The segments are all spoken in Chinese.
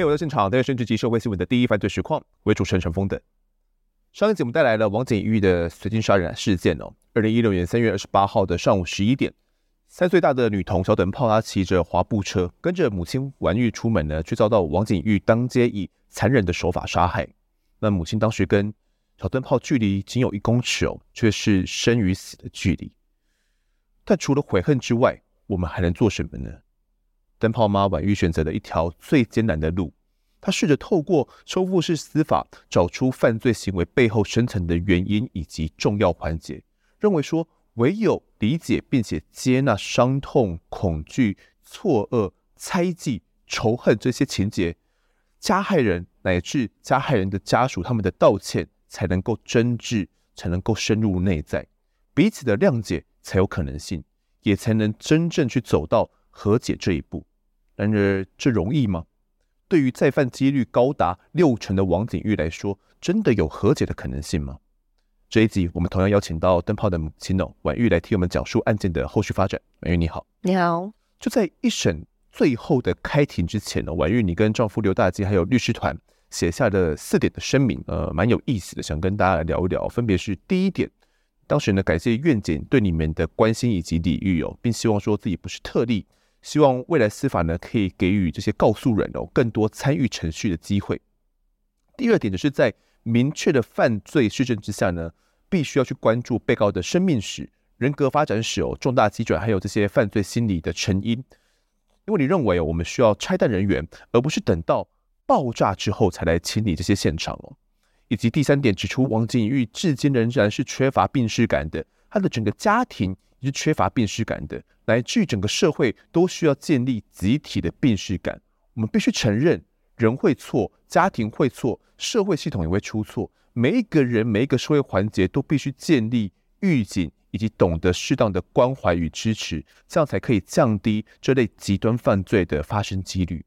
嘿，我在现场，带来直击社会新闻的第一犯罪实况，为主持人陈峰的。上一集我们带来了王景玉的随机杀人事件哦。二零一六年三月二十八号的上午十一点，三岁大的女童小等炮，她骑着滑步车，跟着母亲婉玉出门呢，却遭到王景玉当街以残忍的手法杀害。那母亲当时跟小灯泡距离仅有一公尺哦，却是生与死的距离。但除了悔恨之外，我们还能做什么呢？灯泡妈婉玉选择了一条最艰难的路。她试着透过收复式司法找出犯罪行为背后深层的原因以及重要环节，认为说唯有理解并且接纳伤痛、恐惧、错愕、猜忌、仇恨这些情节，加害人乃至加害人的家属他们的道歉才能够真挚，才能够深入内在，彼此的谅解才有可能性，也才能真正去走到和解这一步。然而，这容易吗？对于再犯几率高达六成的王景玉来说，真的有和解的可能性吗？这一集我们同样邀请到灯泡的母亲哦，婉玉来替我们讲述案件的后续发展。婉玉你好，你好。就在一审最后的开庭之前呢，婉玉你跟丈夫刘大基还有律师团写下的四点的声明，呃，蛮有意思的，想跟大家来聊一聊。分别是第一点，当时呢感谢院检对你们的关心以及礼遇哦，并希望说自己不是特例。希望未来司法呢，可以给予这些告诉人哦更多参与程序的机会。第二点就是在明确的犯罪事证之下呢，必须要去关注被告的生命史、人格发展史哦、重大机转，还有这些犯罪心理的成因。因为你认为哦，我们需要拆弹人员，而不是等到爆炸之后才来清理这些现场哦。以及第三点指出，王景玉至今仍然是缺乏病识感的，他的整个家庭是缺乏病识感的。乃至于整个社会都需要建立集体的病识感。我们必须承认，人会错，家庭会错，社会系统也会出错。每一个人，每一个社会环节都必须建立预警，以及懂得适当的关怀与支持，这样才可以降低这类极端犯罪的发生几率。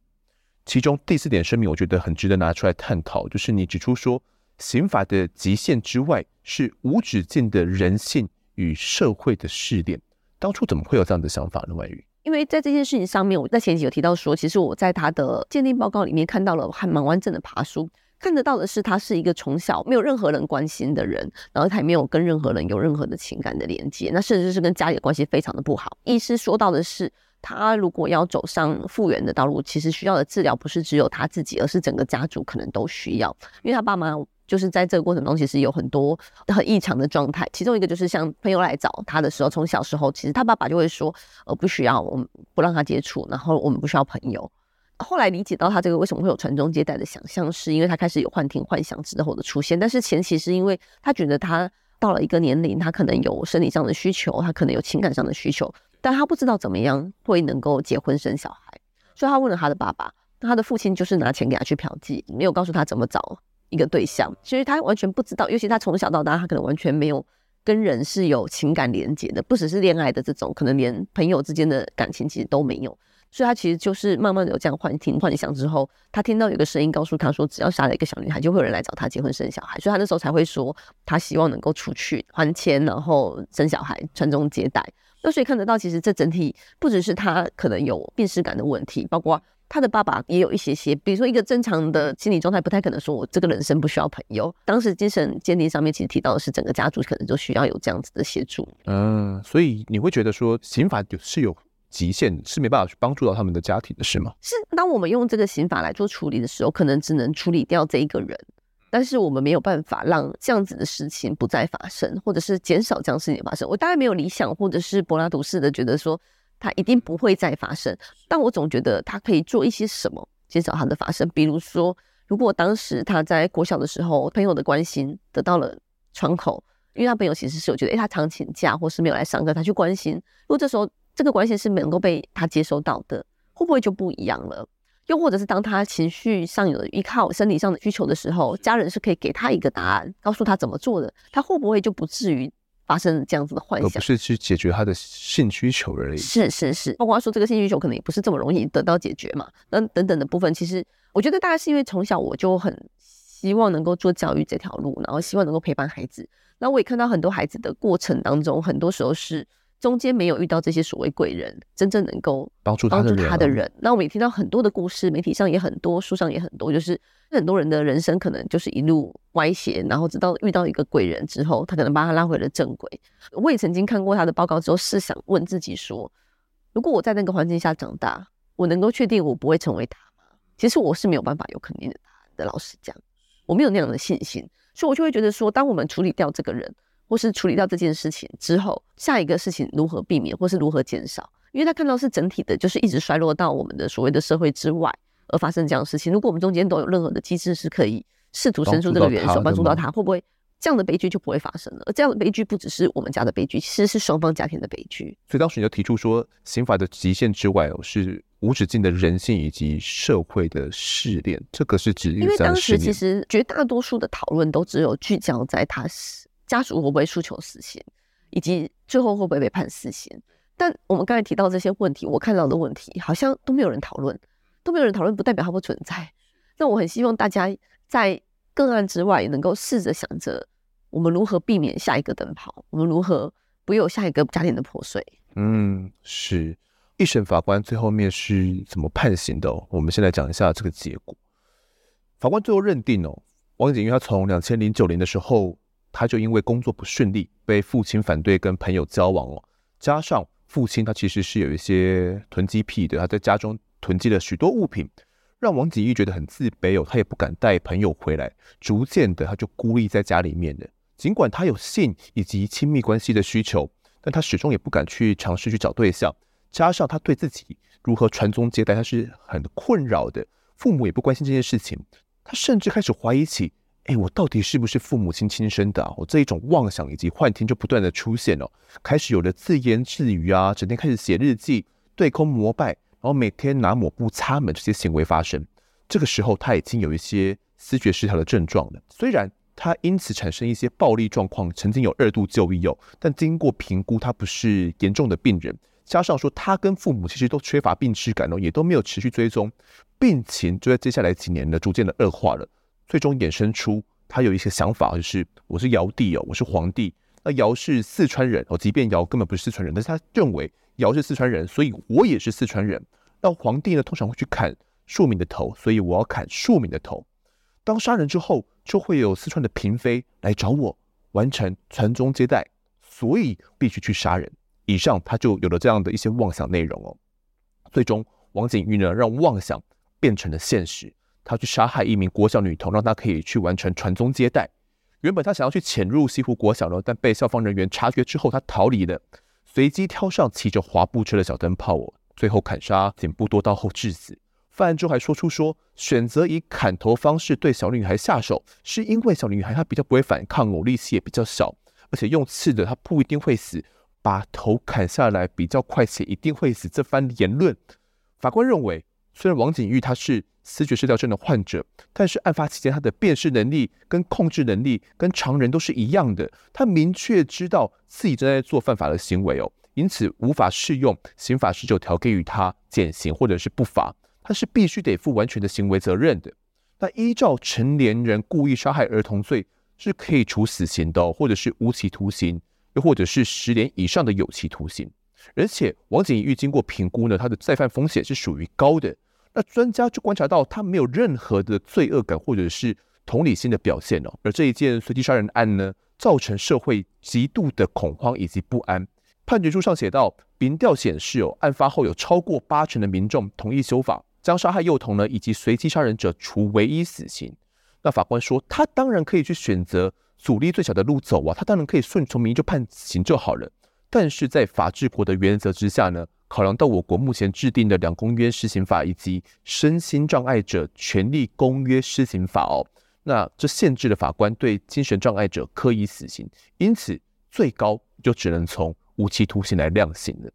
其中第四点声明，我觉得很值得拿出来探讨，就是你指出说，刑法的极限之外，是无止境的人性与社会的试炼。当初怎么会有这样的想法呢？婉玉，因为在这件事情上面，我在前期有提到说，其实我在他的鉴定报告里面看到了还蛮完整的爬梳，看得到的是他是一个从小没有任何人关心的人，然后他也没有跟任何人有任何的情感的连接，那甚至是跟家里的关系非常的不好。医师说到的是，他如果要走上复原的道路，其实需要的治疗不是只有他自己，而是整个家族可能都需要，因为他爸妈。就是在这个过程中，其实有很多很异常的状态。其中一个就是像朋友来找他的时候，从小时候，其实他爸爸就会说：“呃，不需要，我们不让他接触，然后我们不需要朋友。”后来理解到他这个为什么会有传宗接代的想象，是因为他开始有幻听、幻想之后的出现。但是前期是因为他觉得他到了一个年龄，他可能有生理上的需求，他可能有情感上的需求，但他不知道怎么样会能够结婚生小孩，所以他问了他的爸爸。他的父亲就是拿钱给他去嫖妓，没有告诉他怎么找。一个对象，其实他完全不知道，尤其他从小到大，他可能完全没有跟人是有情感连接的，不只是恋爱的这种，可能连朋友之间的感情其实都没有。所以，他其实就是慢慢的有这样幻听幻想之后，他听到有个声音告诉他说，只要杀了一个小女孩，就会有人来找他结婚生小孩。所以他那时候才会说，他希望能够出去还钱，然后生小孩，传宗接代。那所以看得到，其实这整体不只是他可能有病识感的问题，包括。他的爸爸也有一些些，比如说一个正常的心理状态，不太可能说我这个人生不需要朋友。当时精神鉴定上面其实提到的是，整个家族可能就需要有这样子的协助。嗯，所以你会觉得说刑法是有极限，是没办法去帮助到他们的家庭的是吗？是，当我们用这个刑法来做处理的时候，可能只能处理掉这一个人，但是我们没有办法让这样子的事情不再发生，或者是减少这样事情的发生。我当然没有理想，或者是柏拉图式的觉得说。它一定不会再发生，但我总觉得他可以做一些什么减少它的发生。比如说，如果当时他在国小的时候，朋友的关心得到了窗口，因为他朋友其实是我觉得，诶，他常请假或是没有来上课，他去关心。如果这时候这个关心是能够被他接收到的，会不会就不一样了？又或者是当他情绪上有依靠生理上的需求的时候，家人是可以给他一个答案，告诉他怎么做的，他会不会就不至于？发生这样子的幻想，而不是去解决他的性需求而已。是是是，包括说这个性需求可能也不是这么容易得到解决嘛。那等等的部分，其实我觉得大概是因为从小我就很希望能够做教育这条路，然后希望能够陪伴孩子。那我也看到很多孩子的过程当中，很多时候是中间没有遇到这些所谓贵人，真正能够帮助帮助他的人。那我们也听到很多的故事，媒体上也很多，书上也很多，就是很多人的人生可能就是一路歪斜，然后直到遇到一个贵人之后，他可能把他拉回了正轨。我也曾经看过他的报告之后，是想问自己说：如果我在那个环境下长大，我能够确定我不会成为他吗？其实我是没有办法有肯定的答案的。老实讲，我没有那样的信心，所以我就会觉得说，当我们处理掉这个人。或是处理掉这件事情之后，下一个事情如何避免，或是如何减少？因为他看到是整体的，就是一直衰落到我们的所谓的社会之外而发生这样的事情。如果我们中间都有任何的机制是可以试图伸出这个援手，帮助到他，会不会这样的悲剧就不会发生了？而这样的悲剧不只是我们家的悲剧，其实是双方家庭的悲剧。所以当时你就提出说，刑法的极限之外哦，是无止境的人性以及社会的试炼。这个是指因为当时其实绝大多数的讨论都只有聚焦在他是。家属会不会诉求死刑，以及最后会不会被判死刑？但我们刚才提到这些问题，我看到的问题好像都没有人讨论，都没有人讨论，不代表它不存在。那我很希望大家在个案之外，也能够试着想着，我们如何避免下一个灯泡，我们如何不有下一个家庭的破碎。嗯，是一审法官最后面是怎么判刑的？我们先来讲一下这个结果。法官最后认定哦，王景玉他从两千零九年的时候。他就因为工作不顺利，被父亲反对跟朋友交往哦，加上父亲他其实是有一些囤积癖的，他在家中囤积了许多物品，让王景玉觉得很自卑哦，他也不敢带朋友回来，逐渐的他就孤立在家里面的。尽管他有性以及亲密关系的需求，但他始终也不敢去尝试去找对象，加上他对自己如何传宗接代他是很困扰的，父母也不关心这件事情，他甚至开始怀疑起。哎，我到底是不是父母亲亲生的？我这一种妄想以及幻听就不断的出现哦，开始有了自言自语啊，整天开始写日记、对空膜拜，然后每天拿抹布擦门这些行为发生。这个时候他已经有一些思觉失调的症状了。虽然他因此产生一些暴力状况，曾经有二度就医哦，但经过评估，他不是严重的病人。加上说他跟父母其实都缺乏病耻感哦，也都没有持续追踪，病情就在接下来几年呢，逐渐的恶化了。最终衍生出他有一些想法，就是我是尧帝哦，我是皇帝。那尧是四川人哦，即便尧根本不是四川人，但是他认为尧是四川人，所以我也是四川人。那皇帝呢，通常会去砍庶民的头，所以我要砍庶民的头。当杀人之后，就会有四川的嫔妃来找我完成传宗接代，所以必须去杀人。以上他就有了这样的一些妄想内容哦。最终，王景玉呢，让妄想变成了现实。他去杀害一名国小女童，让她可以去完成传宗接代。原本他想要去潜入西湖国小呢，但被校方人员察觉之后，他逃离了。随机挑上骑着滑步车的小灯泡哦，最后砍杀颈部多刀后致死。犯案中还说出说，选择以砍头方式对小女孩下手，是因为小女孩她比较不会反抗哦，力气也比较小，而且用刺的她不一定会死，把头砍下来比较快且一定会死。这番言论，法官认为。虽然王景玉他是思觉失调症的患者，但是案发期间他的辨识能力跟控制能力跟常人都是一样的。他明确知道自己正在做犯法的行为哦，因此无法适用刑法十九条给予他减刑或者是不罚，他是必须得负完全的行为责任的。那依照成年人故意杀害儿童罪是可以处死刑的，或者是无期徒刑，又或者是十年以上的有期徒刑。而且王景玉经过评估呢，他的再犯风险是属于高的。那专家就观察到他没有任何的罪恶感或者是同理心的表现哦。而这一件随机杀人案呢，造成社会极度的恐慌以及不安。判决书上写道，民调显示哦，案发后有超过八成的民众同意修法，将杀害幼童呢以及随机杀人者处唯一死刑。那法官说，他当然可以去选择阻力最小的路走啊，他当然可以顺从民意就判刑就好了。但是在法治国的原则之下呢，考量到我国目前制定的两公约施行法以及身心障碍者权利公约施行法哦，那这限制了法官对精神障碍者科以死刑，因此最高就只能从无期徒刑来量刑了。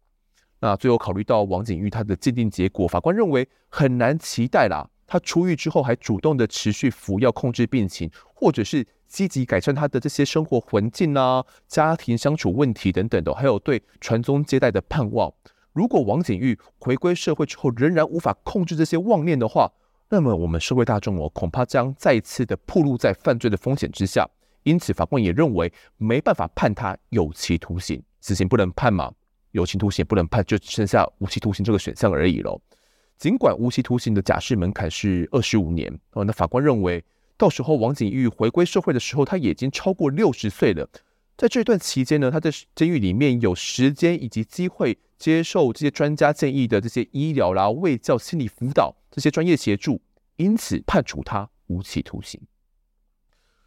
那最后考虑到王景玉他的鉴定结果，法官认为很难期待啦，他出狱之后还主动的持续服药控制病情，或者是。积极改善他的这些生活环境啊，家庭相处问题等等的，还有对传宗接代的盼望。如果王景玉回归社会之后仍然无法控制这些妄念的话，那么我们社会大众哦，恐怕将再次的暴露在犯罪的风险之下。因此，法官也认为没办法判他有期徒刑，死刑不能判嘛。有期徒刑不能判，就只剩下无期徒刑这个选项而已喽。尽管无期徒刑的假释门槛是二十五年哦，那法官认为，到时候王景玉回归社会的时候，他已经超过六十岁了。在这段期间呢，他在监狱里面有时间以及机会接受这些专家建议的这些医疗啦、卫教、心理辅导这些专业协助，因此判处他无期徒刑。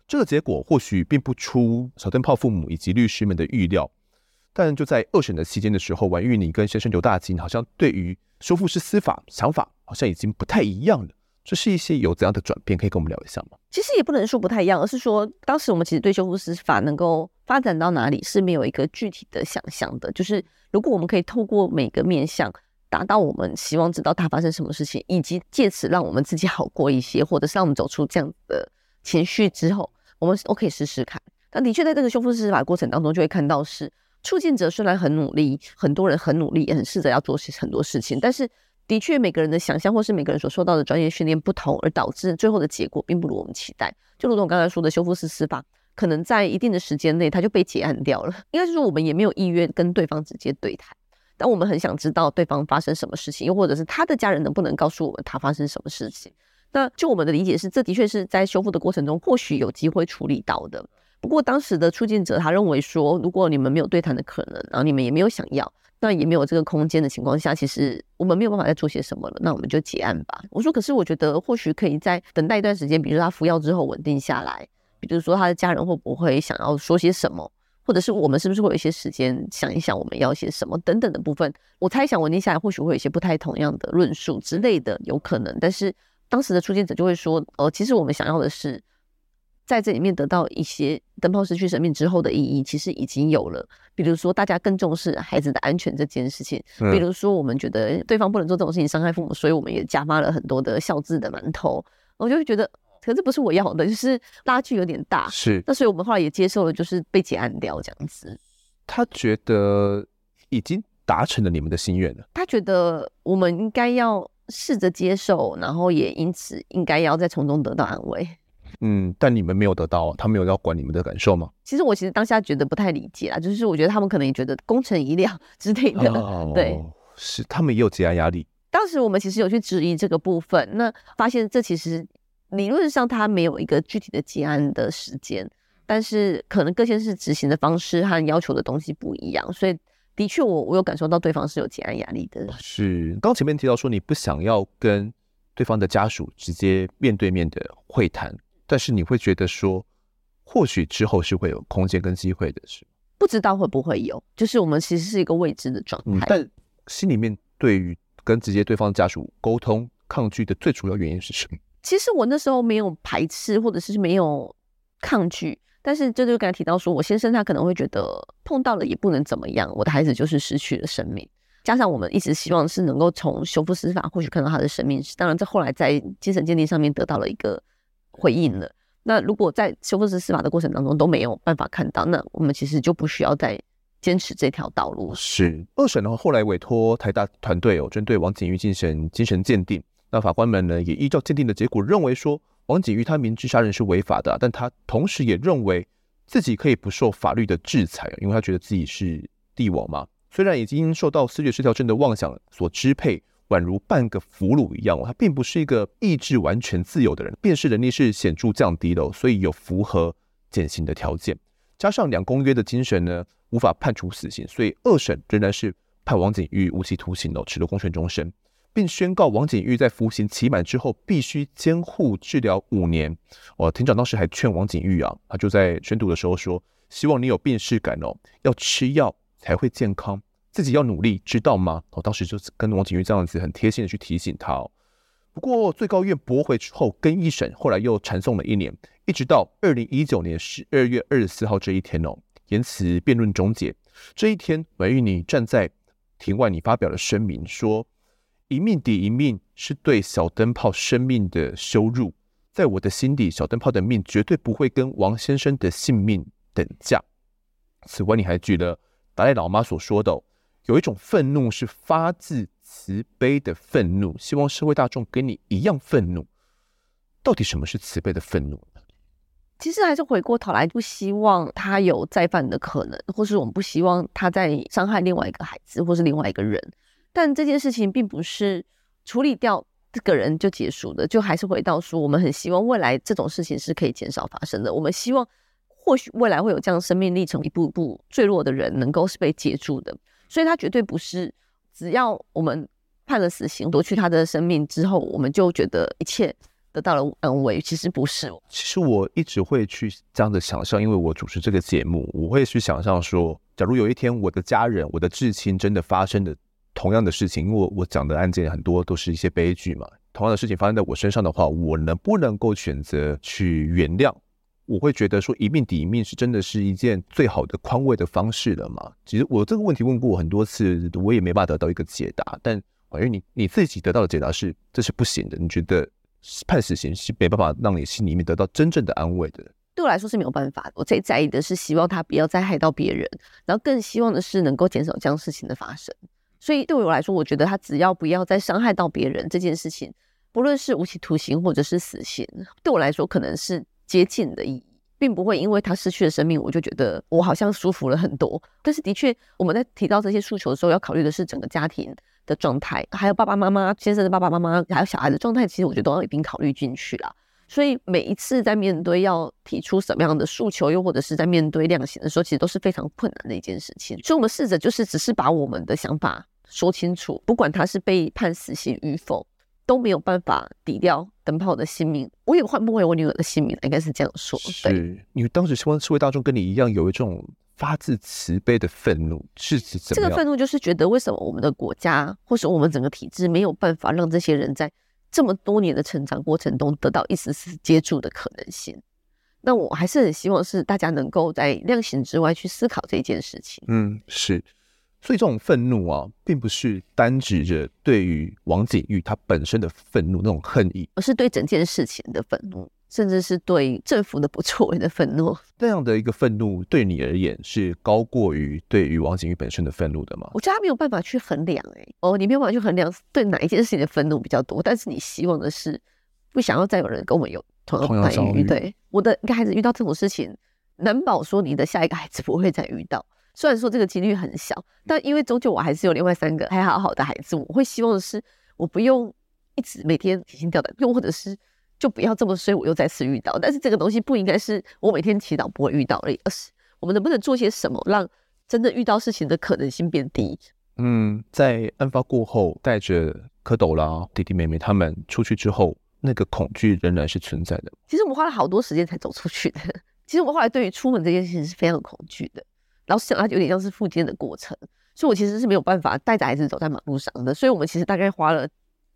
这个结果或许并不出小灯泡父母以及律师们的预料，但就在二审的期间的时候，婉玉你跟先生刘大金好像对于修复式司法想法好像已经不太一样了。这是一些有怎样的转变？可以跟我们聊一下吗？其实也不能说不太一样，而是说当时我们其实对修复司法能够发展到哪里是没有一个具体的想象的。就是如果我们可以透过每个面向达到我们希望知道它发生什么事情，以及借此让我们自己好过一些，或者是让我们走出这样的情绪之后，我们都可以试试看。但的确在这个修复式司法过程当中，就会看到是促进者虽然很努力，很多人很努力，也很试着要做些很多事情，但是。的确，每个人的想象或是每个人所受到的专业训练不同，而导致最后的结果并不如我们期待。就如同我刚才说的，修复式司法可能在一定的时间内，它就被结案掉了。应该就是说，我们也没有意愿跟对方直接对谈，但我们很想知道对方发生什么事情，又或者是他的家人能不能告诉我们他发生什么事情。那就我们的理解是，这的确是在修复的过程中或许有机会处理到的。不过当时的促进者他认为说，如果你们没有对谈的可能，然后你们也没有想要。那也没有这个空间的情况下，其实我们没有办法再做些什么了。那我们就结案吧。我说，可是我觉得或许可以在等待一段时间，比如说他服药之后稳定下来，比如说他的家人会不会想要说些什么，或者是我们是不是会有一些时间想一想我们要些什么等等的部分。我猜想稳定下来，或许会有一些不太同样的论述之类的，有可能。但是当时的出现者就会说，呃，其实我们想要的是。在这里面得到一些灯泡失去生命之后的意义，其实已经有了。比如说，大家更重视孩子的安全这件事情；比如说，我们觉得对方不能做这种事情伤害父母，所以我们也加发了很多的孝字的馒头。我就会觉得，可是不是我要的，就是拉距有点大。是，那所以我们后来也接受了，就是被结案掉这样子。他觉得已经达成了你们的心愿了。他觉得我们应该要试着接受，然后也因此应该要再从中得到安慰。嗯，但你们没有得到，他没有要管你们的感受吗？其实我其实当下觉得不太理解啊，就是我觉得他们可能也觉得功成一亮之类的，哦、对，是他们也有结案压力。当时我们其实有去质疑这个部分，那发现这其实理论上他没有一个具体的结案的时间，但是可能各县市执行的方式和要求的东西不一样，所以的确我我有感受到对方是有结案压力的。是，刚前面提到说你不想要跟对方的家属直接面对面的会谈。但是你会觉得说，或许之后是会有空间跟机会的，是不知道会不会有，就是我们其实是一个未知的状态。嗯，但心里面对于跟直接对方家属沟通抗拒的最主要原因是什么？其实我那时候没有排斥，或者是没有抗拒，但是这就刚才提到说，我先生他可能会觉得碰到了也不能怎么样，我的孩子就是失去了生命，加上我们一直希望是能够从修复司法或许看到他的生命史，当然这后来在精神鉴定上面得到了一个。回应了。那如果在修复式司法的过程当中都没有办法看到，那我们其实就不需要再坚持这条道路。是二审的话，后来委托台大团队哦，针对王景玉进行精神鉴定。那法官们呢，也依照鉴定的结果认为说，王景玉他明知杀人是违法的，但他同时也认为自己可以不受法律的制裁，因为他觉得自己是帝王嘛。虽然已经受到思觉失调症的妄想所支配。宛如半个俘虏一样，哦他并不是一个意志完全自由的人，辨识能力是显著降低的，所以有符合减刑的条件。加上两公约的精神呢，无法判处死刑，所以二审仍然是判王景玉无期徒刑的，褫夺公权终身，并宣告王景玉在服刑期满之后必须监护治疗五年。哦，庭长当时还劝王景玉啊，他就在宣读的时候说：“希望你有病识感哦，要吃药才会健康。”自己要努力，知道吗？我、当时就跟王景玉这样子很贴心的去提醒他哦。不过最高院驳回之后，跟一审后来又缠讼了一年，一直到二零一九年十二月二十四号这一天哦，言辞辩论终结。这一天，婉諭你站在庭外，你发表了声明说：“一命抵一命是对小灯泡生命的羞辱，在我的心底，小灯泡的命绝对不会跟王先生的性命等价。”此外，你还举了达赖老妈所说的、有一种愤怒是发自慈悲的愤怒，希望社会大众跟你一样愤怒。到底什么是慈悲的愤怒呢？其实还是回过头来，不希望他有再犯的可能，或是我们不希望他再伤害另外一个孩子，或是另外一个人。但这件事情并不是处理掉这个人就结束的，就还是回到说，我们很希望未来这种事情是可以减少发生的。我们希望或许未来会有这样生命历程一步一步坠落的人，能够是被接住的。所以，他绝对不是只要我们判了死刑，夺去他的生命之后，我们就觉得一切。得到了安慰，其实不是。其实我一直会去这样的想象，因为我主持这个节目，我会去想象说，假如有一天我的家人、我的至亲真的发生的同样的事情，因为我我讲的案件很多都是一些悲剧嘛，同样的事情发生在我身上的话，我能不能够选择去原谅？我会觉得说一命抵一命是真的是一件最好的宽慰的方式了嘛？其实我这个问题问过我很多次，我也没办法得到一个解答。但因为你你自己得到的解答是这是不行的，你觉得？判死刑是没办法让你心里面得到真正的安慰的。对我来说是没有办法。我最在意的是希望他不要再害到别人，然后更希望的是能够减少这样事情的发生。所以对我来说，我觉得他只要不要再伤害到别人这件事情，不论是无期徒刑或者是死刑，对我来说可能是接近的意义，并不会因为他失去了生命，我就觉得我好像舒服了很多。但是的确，我们在提到这些诉求的时候，要考虑的是整个家庭的状态，还有爸爸妈妈先生的爸爸妈妈，还有小孩的状态，其实我觉得都要一并考虑进去了。所以每一次在面对要提出什么样的诉求，又或者是在面对量刑的时候，其实都是非常困难的一件事情。所以，我们试着就是只是把我们的想法说清楚，不管他是被判死刑与否，都没有办法抵掉灯泡的性命。我也换不回我女儿的性命，应该是这样说。是你当时希望社会大众跟你一样有一种。发自慈悲的愤怒是指？这个愤怒就是觉得为什么我们的国家或是我们整个体制没有办法让这些人在这么多年的成长过程中得到一丝丝接触的可能性？那我还是很希望是大家能够在量刑之外去思考这件事情。嗯，是。所以这种愤怒啊，并不是单指着对于王景玉他本身的愤怒那种恨意，而是对整件事情的愤怒。甚至是对政府的不作为的愤怒，这样的一个愤怒对你而言是高过于对于王景玉本身的愤怒的吗？我觉得他没有办法去衡量，哎，哦，你没有办法去衡量对哪一件事情的愤怒比较多，但是你希望的是不想要再有人跟我们有同样的待遇。对，我的一个孩子遇到这种事情，难保说你的下一个孩子不会再遇到。虽然说这个几率很小，但因为终究我还是有另外三个还好好的孩子，我会希望的是我不用一直每天提心吊胆，又或者是。就不要这么衰，我又再次遇到。但是这个东西不应该是我每天祈祷不会遇到而已，而是我们能不能做些什么，让真的遇到事情的可能性变低？嗯，在案发过后，带着蝌蚪啦、弟弟妹妹他们出去之后，那个恐惧仍然是存在的。其实我们花了好多时间才走出去的。其实我们后来对于出门这件事情是非常恐惧的，老实讲，它有点像是复健的过程，所以我其实是没有办法带着孩子走在马路上的。所以我们其实大概花了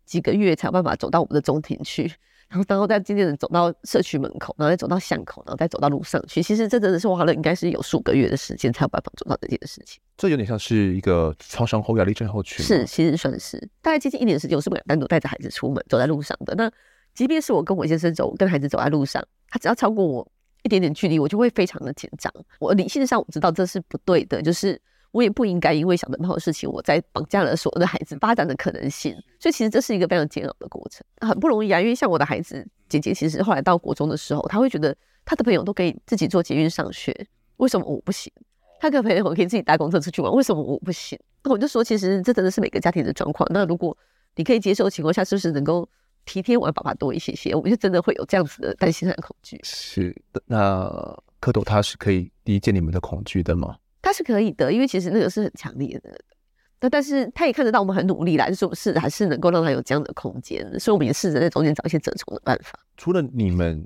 几个月才有办法走到我们的中庭去。然后，然后再渐渐的走到社区门口，然后再走到巷口，然后再走到路上去。其实这真的是花了应该是有数个月的时间才有办法做到这件事情。这有点像是一个创伤后压力症候群。是，其实算是大概接近一年的时间，我是不敢单独带着孩子出门走在路上的。那即便是我跟我先生走，跟孩子走在路上，他只要超过我一点点距离，我就会非常的紧张。我理性上我知道这是不对的，就是。我也不应该因为小灯泡的事情，我在绑架了所有的孩子发展的可能性。所以其实这是一个非常煎熬的过程，很不容易啊。因为像我的孩子姐姐，其实后来到国中的时候，他会觉得他的朋友都可以自己坐捷运上学，为什么我不行？他跟朋友可以自己搭公车出去玩，为什么我不行？那我就说，其实这真的是每个家庭的状况。那如果你可以接受的情况下，是不是能够体贴我的爸爸多一些些？我们就真的会有这样子的担心和恐惧。是的，那蝌蚪他是可以理解你们的恐惧的吗？他是可以的，因为其实那个是很强烈的。那但是他也看得到我们很努力啦，就是我们试着还是能够让他有这样的空间，所以我们也试着在中间找一些折中的办法。除了你们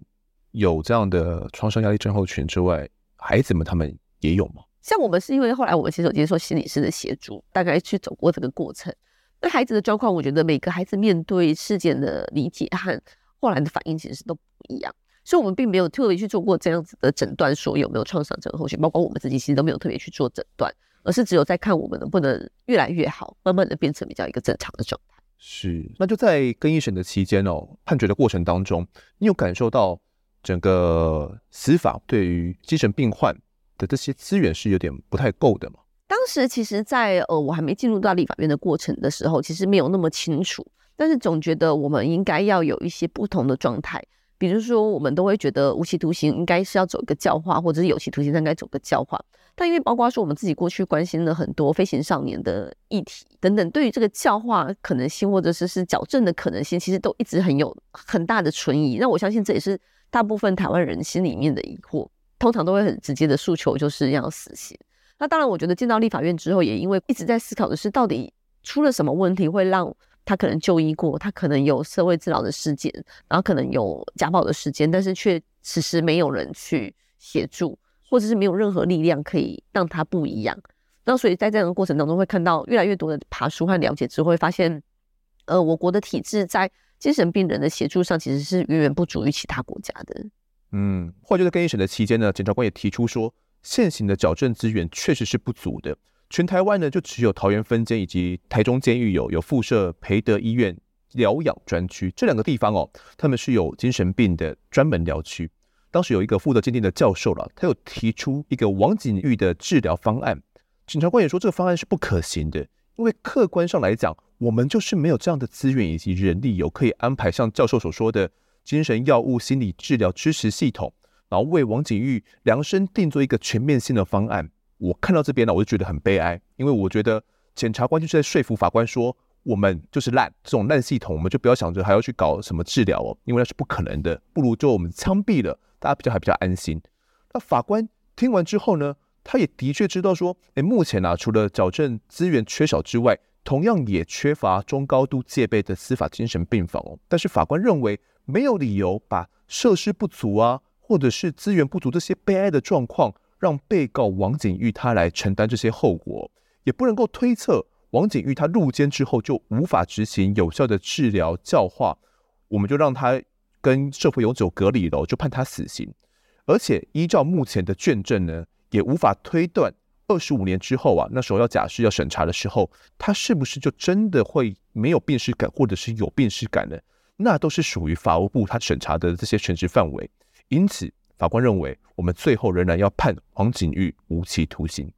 有这样的创伤压力症候群之外，孩子们他们也有吗？像我们是因为后来我们其实有接受心理师的协助，大概去走过这个过程。那孩子的状况，我觉得每个孩子面对事件的理解和后来的反应其实都不一样。所以，我们并没有特别去做过这样子的诊断，说有没有创伤症候群，包括我们自己其实都没有特别去做诊断，而是只有在看我们能不能越来越好，慢慢的变成比较一个正常的状态。是，那就在更一审的期间哦，判决的过程当中，你有感受到整个司法对于精神病患的这些资源是有点不太够的吗？当时其实在，呃我还没进入到立法院的过程的时候，其实没有那么清楚，但是总觉得我们应该要有一些不同的状态。比如说，我们都会觉得无期徒刑应该是要走一个教化，或者是有期徒刑应该走个教化。但因为包括说我们自己过去关心了很多飞行少年的议题等等，对于这个教化可能性或者是是矫正的可能性，其实都一直很有很大的存疑。那我相信这也是大部分台湾人心里面的疑惑，通常都会很直接的诉求就是要死刑。那当然，我觉得进到立法院之后，也因为一直在思考的是到底出了什么问题会让。他可能就医过，他可能有社会治疗的事件，然后可能有家暴的事件，但是却迟迟没有人去协助，或者是没有任何力量可以让他不一样。那所以在这样的过程当中，会看到越来越多的爬书和了解之后，会发现，呃，我国的体制在精神病人的协助上，其实是远远不足于其他国家的。嗯，或者就在更一审的期间呢，检察官也提出说，现行的矫正资源确实是不足的。全台湾呢，就只有桃园分监以及台中监狱有有附设培德医院疗养专区这两个地方哦，他们是有精神病的专门疗区。当时有一个负责鉴定的教授了，他有提出一个王景玉的治疗方案，检察官也说这个方案是不可行的，因为客观上来讲，我们就是没有这样的资源以及人力，有可以安排像教授所说的精神药物心理治疗支持系统，然后为王景玉量身定做一个全面性的方案。我看到这边呢，我就觉得很悲哀，因为我觉得检察官就是在说服法官说，我们就是烂，这种烂系统，我们就不要想着还要去搞什么治疗哦，因为那是不可能的，不如就我们枪毙了，大家比较还比较安心。那法官听完之后呢，他也的确知道说，诶，目前啊，除了矫正资源缺少之外，同样也缺乏中高度戒备的司法精神病房哦。但是法官认为没有理由把设施不足啊，或者是资源不足这些悲哀的状况。让被告王景玉他来承担这些后果，也不能够推测王景玉他入监之后就无法执行有效的治疗教化，我们就让他跟社会永久隔离了，就判他死刑。而且依照目前的卷证呢，也无法推断二十五年之后啊，那时候要假释要审查的时候，他是不是就真的会没有病识感，或者是有病识感呢？那都是属于法务部他审查的这些权职范围，因此。法官认为，我们最后仍然要判黄景玉无期徒刑。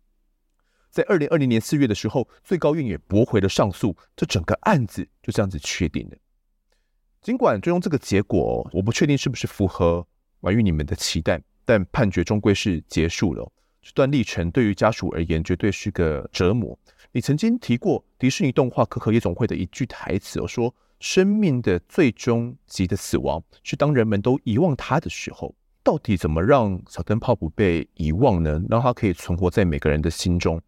在二零二零年四月的时候，最高院也驳回了上诉，这整个案子就这样子确定了。尽管最终这个结果，我不确定是不是符合婉諭你们的期待，但判决终归是结束了。这段历程对于家属而言，绝对是个折磨。你曾经提过迪士尼动画《可可夜总会》的一句台词，我说：“生命的最终极的死亡，是当人们都遗忘它的时候。”到底怎么让小灯泡不被遗忘呢？让它可以存活在每个人的心中。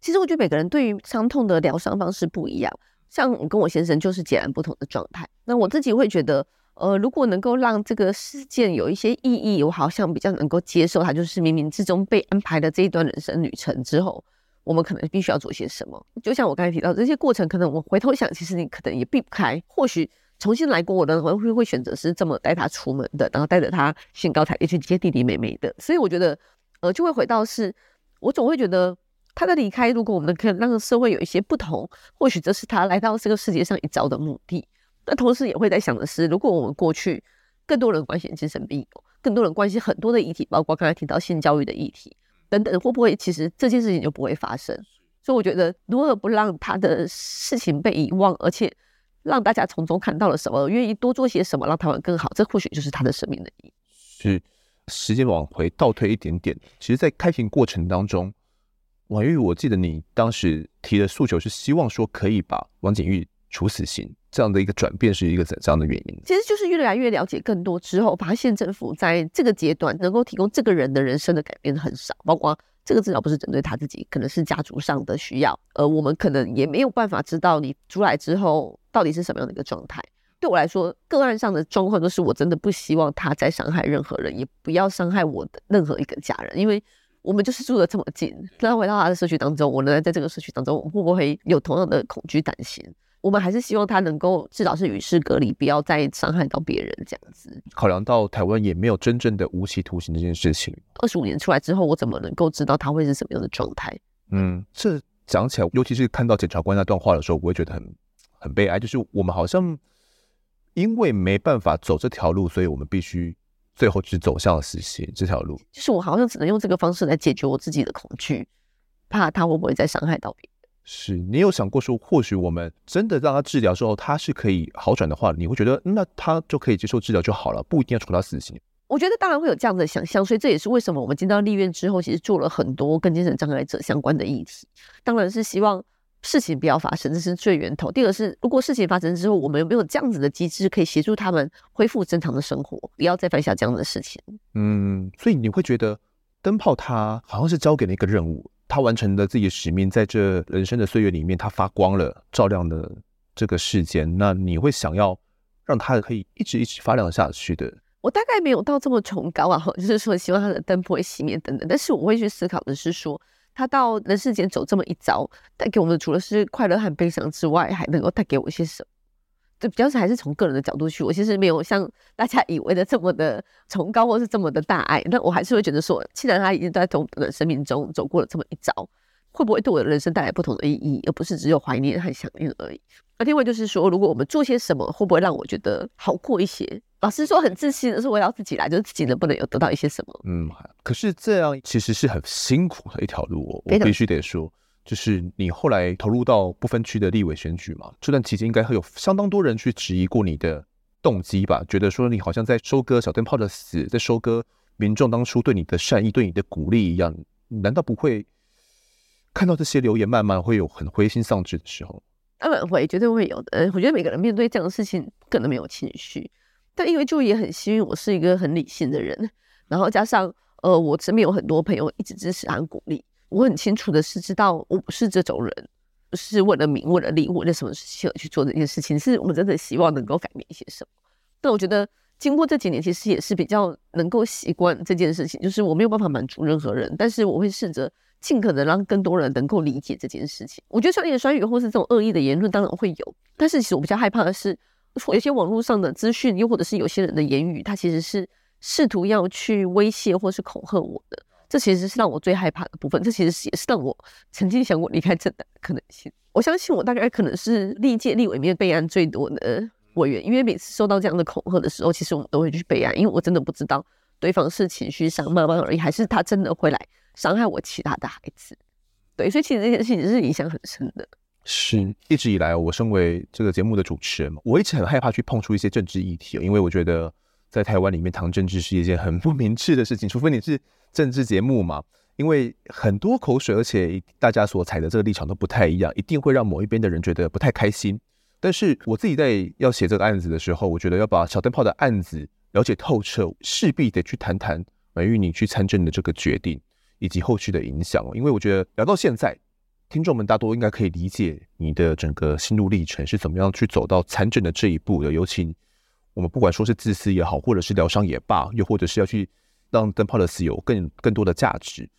其实我觉得每个人对于伤痛的疗伤方式不一样，像我跟我先生就是截然不同的状态。那我自己会觉得，呃，如果能够让这个事件有一些意义，我好像比较能够接受它。就是冥冥之中被安排的这一段人生旅程之后，我们可能必须要做些什么。就像我刚才提到这些过程，可能我回头想，其实你可能也避不开，或许。重新来过，我的会会会选择是这么带他出门的，然后带着他兴高采烈去接弟弟妹妹的。所以我觉得，呃，就会回到是，我总会觉得他的离开，如果我们可以让社会有一些不同，或许这是他来到这个世界上一遭的目的。那同时也会在想的是，如果我们过去更多人关心精神病，更多人关心很多的议题，包括刚才提到性教育的议题等等，会不会其实这件事情就不会发生？所以我觉得，如何不让他的事情被遗忘，而且。让大家从中看到了什么，愿意多做些什么，让台湾更好，这或许就是他的生命的意义。是，时间往回倒退一点点，其实，在开庭过程当中，婉玉，我记得你当时提的诉求是希望说可以把王景玉处死刑，这样的一个转变是一个怎样的原因？其实就是越来越了解更多之后，发现政府在这个阶段能够提供这个人的人生的改变很少，包括。这个治疗不是针对他自己，可能是家族上的需要，而我们可能也没有办法知道你出来之后到底是什么样的一个状态。对我来说，个案上的状况都是我真的不希望他再伤害任何人，也不要伤害我的任何一个家人，因为我们就是住得这么近。那回到他的社区当中，我仍然在这个社区当中，我会不会有同样的恐惧担心？我们还是希望他能够至少是与世隔离，不要再伤害到别人这样子。考量到台湾也没有真正的无期徒刑这件事情，二十五年出来之后，我怎么能够知道他会是什么样的状态？嗯，这讲起来，尤其是看到检察官那段话的时候，我会觉得很很悲哀。就是我们好像因为没办法走这条路，所以我们必须最后只走向死刑这条路。就是我好像只能用这个方式来解决我自己的恐惧，怕他会不会再伤害到别人。是你有想过说，或许我们真的让他治疗之后，他是可以好转的话，你会觉得那他就可以接受治疗就好了，不一定要处他死刑。我觉得当然会有这样的想象，所以这也是为什么我们进到立院之后，其实做了很多跟精神障碍者相关的议题。当然是希望事情不要发生，这是最源头。第二是，如果事情发生之后，我们有没有这样子的机制可以协助他们恢复正常的生活，不要再犯下这样的事情？嗯，所以你会觉得灯泡他好像是交给了一个任务。他完成了自己的使命，在这人生的岁月里面，他发光了，照亮了这个世间。那你会想要让他可以一直一直发亮下去的？我大概没有到这么崇高啊，就是说希望他的灯不会熄灭等等。但是我会去思考的是说，他到人世间走这么一遭，带给我们除了是快乐和悲伤之外，还能够带给我一些什么？就比较是还是从个人的角度去，我其实没有像大家以为的这么的崇高，或是这么的大爱。那我还是会觉得说，既然他已经在同等的生命中走过了这么一遭，会不会对我的人生带来不同的意义，而不是只有怀念和想念而已？那另外就是说，如果我们做些什么，会不会让我觉得好过一些？老实说，很自信的是我要自己来，就是自己能不能有得到一些什么？嗯，可是这样其实是很辛苦的一条路，我必须得说。就是你后来投入到不分区的立委选举嘛，这段期间应该会有相当多人去质疑过你的动机吧？觉得说你好像在收割小灯泡的死，在收割民众当初对你的善意、对你的鼓励一样，难道不会看到这些留言，慢慢会有很灰心丧志的时候？当然会，绝对会有的。我觉得每个人面对这样的事情，可能没有情绪，但因为就也很幸运，我是一个很理性的人，然后加上呃，我身边有很多朋友一直支持和鼓励。我很清楚的是，知道我不是这种人，是为了名、为了利、为了什么事情而去做这件事情。是我真的希望能够改变一些什么。但我觉得，经过这几年，其实也是比较能够习惯这件事情。就是我没有办法满足任何人，但是我会试着尽可能让更多人能够理解这件事情。我觉得酸言酸语或是这种恶意的言论当然会有，但是其实我比较害怕的是，有些网络上的资讯，又或者是有些人的言语，他其实是试图要去威胁或是恐吓我的。这其实是让我最害怕的部分，这其实也是让我曾经想过离开政党的可能性。我相信我大概可能是历届立委里面备案最多的委员，因为每次受到这样的恐吓的时候，其实我们都会去备案，因为我真的不知道对方是情绪上慢慢而已，还是他真的会来伤害我其他的孩子。对，所以其实这件事情是影响很深的。是一直以来，我身为这个节目的主持人，我一直很害怕去碰触一些政治议题，因为我觉得在台湾里面谈政治是一件很不明智的事情，除非你是。政治节目嘛，因为很多口水，而且大家所采的这个立场都不太一样，一定会让某一边的人觉得不太开心。但是我自己在要写这个案子的时候，我觉得要把小灯泡的案子了解透彻，势必得去谈谈婉諭你去参政的这个决定以及后续的影响。因为我觉得聊到现在，听众们大多应该可以理解你的整个心路历程是怎么样去走到参政的这一步的。尤其我们不管说是自私也好，或者是疗伤也罢，又或者是要去。让灯泡的死有更更多的价值，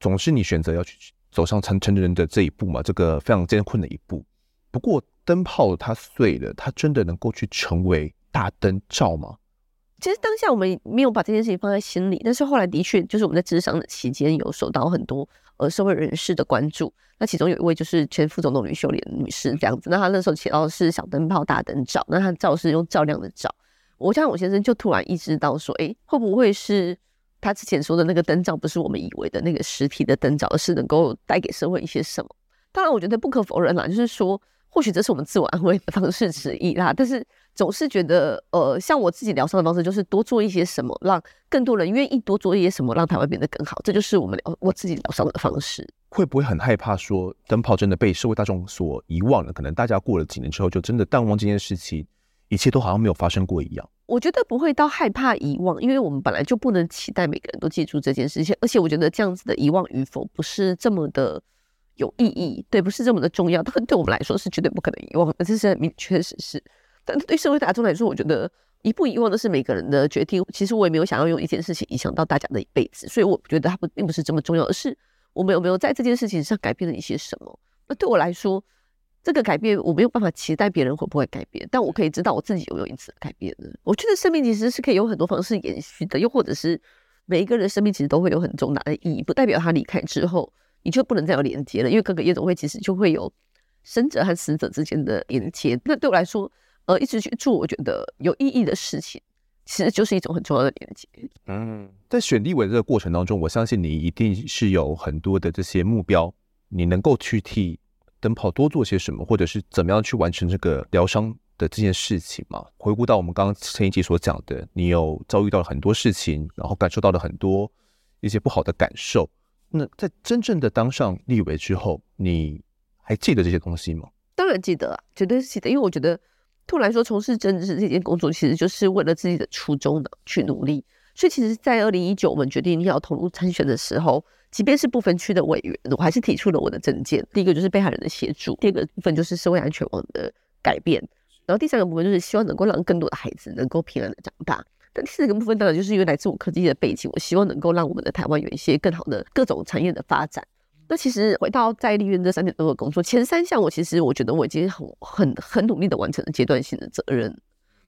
总是你选择要去走上成成人的这一步嘛，这个非常艰困的一步。不过灯泡它碎了，它真的能够去成为大灯罩吗？其实当下我们没有把这件事情放在心里，但是后来的确就是我们在咨商的期间有受到很多呃社会人士的关注。那其中有一位就是前副总统吕秀莲女士这样子，那她那时候写到的是小灯泡大灯罩，那她照是用照亮的照。我想，我先生就突然意识到说：“哎、会不会是他之前说的那个灯罩，不是我们以为的那个实体的灯罩，而是能够带给社会一些什么？”当然，我觉得不可否认啦，就是说，或许这是我们自我安慰的方式之一啦。但是，总是觉得，呃，像我自己疗伤的方式，就是多做一些什么，让更多人愿意多做一些什么，让台湾变得更好。这就是我们疗我自己疗伤的方式。会不会很害怕说，灯泡真的被社会大众所遗忘了？可能大家过了几年之后，就真的淡忘这件事情。一切都好像没有发生过一样。我觉得不会到害怕遗忘，因为我们本来就不能期待每个人都记住这件事情。而且我觉得这样子的遗忘与否不是这么的有意义，对，不是这么的重要。但对我们来说是绝对不可能遗忘的，这是很明确的事实。但对社会大众来说，我觉得遗不遗忘的是每个人的决定。其实我也没有想要用一件事情影响到大家的一辈子，所以我觉得它不并不是这么重要，而是我们有没有在这件事情上改变了一些什么。那对我来说。这个改变我没有办法期待别人会不会改变，但我可以知道我自己有没有因此改变的。我觉得生命其实是可以有很多方式延续的，又或者是每一个人生命其实都会有很重大的意义，不代表他离开之后你就不能再有连接了，因为各个夜总会其实就会有生者和死者之间的连接。那对我来说，呃，一直去做我觉得有意义的事情，其实就是一种很重要的连接。嗯，在选立委这个过程当中，我相信你一定是有很多的这些目标，你能够去替。灯泡多做些什么，或者是怎么样去完成这个疗伤的这件事情嘛？回顾到我们刚刚前一集所讲的，你有遭遇到了很多事情，然后感受到了很多一些不好的感受。那在真正的当上立委之后，你还记得这些东西吗？当然记得啊，绝对是记得，因为我觉得，对我来说，从事政治这件工作，其实就是为了自己的初衷的去努力。所以，其实，在二零一九我们决定要投入参选的时候，即便是不分区的委员，我还是提出了我的政见。第一个就是被害人的协助，第二个部分就是社会安全网的改变，然后第三个部分就是希望能够让更多的孩子能够平安的长大。但第四个部分当然就是因为来自我科技的背景，我希望能够让我们的台湾有一些更好的各种产业的发展。那其实回到在立院这三点多的工作，前三项我其实我觉得我已经很很很努力的完成了阶段性的责任。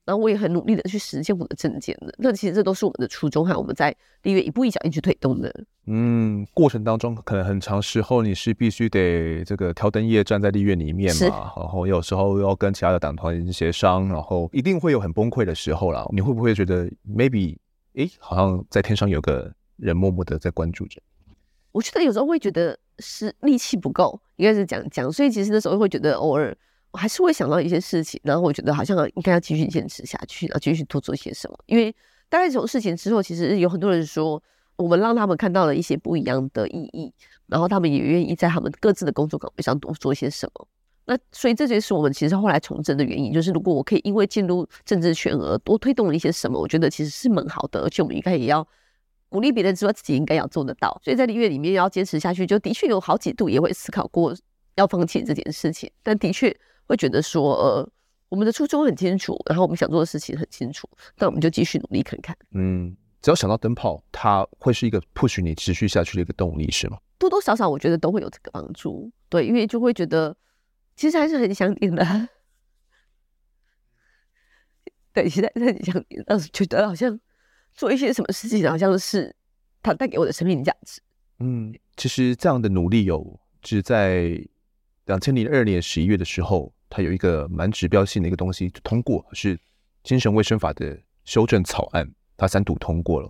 然后我也很努力的去实现我的证件的，那其实这都是我们的初衷，还有我们在立院一步一脚印去推动的。嗯，过程当中可能很长时候你是必须得这个挑灯夜战在立院里面嘛，然后有时候要跟其他的党团协商，然后一定会有很崩溃的时候啦。你会不会觉得 maybe 诶，好像在天上有个人默默的在关注着？我觉得有时候会觉得是力气不够，应该是讲讲，所以其实那时候会觉得偶尔。我还是会想到一些事情，然后我觉得好像应该要继续坚持下去，然后继续多做些什么。因为大概这种事情之后，其实有很多人说，我们让他们看到了一些不一样的意义，然后他们也愿意在他们各自的工作岗位上多做些什么。那所以这就是我们其实后来从政的原因，就是如果我可以因为进入政治圈而多推动了一些什么，我觉得其实是蛮好的，而且我们应该也要鼓励别人之外，自己应该要做得到。所以在音乐里面要坚持下去，就的确有好几度也会思考过要放弃这件事情，但的确。会觉得说，呃，我们的初衷很清楚，然后我们想做的事情很清楚，那我们就继续努力看看。嗯，只要想到灯泡，它会是一个 push 你持续下去的一个动力，是吗？多多少少，我觉得都会有这个帮助。对，因为就会觉得其实还是很想点的。对，其实还是很想点，但是觉得好像做一些什么事情，好像是它带给我的生命价值。嗯，其实这样的努力有，只在。两千零二年十一月的时候，它有一个蛮指标性的一个东西就通过，是精神卫生法的修正草案，它三读通过了。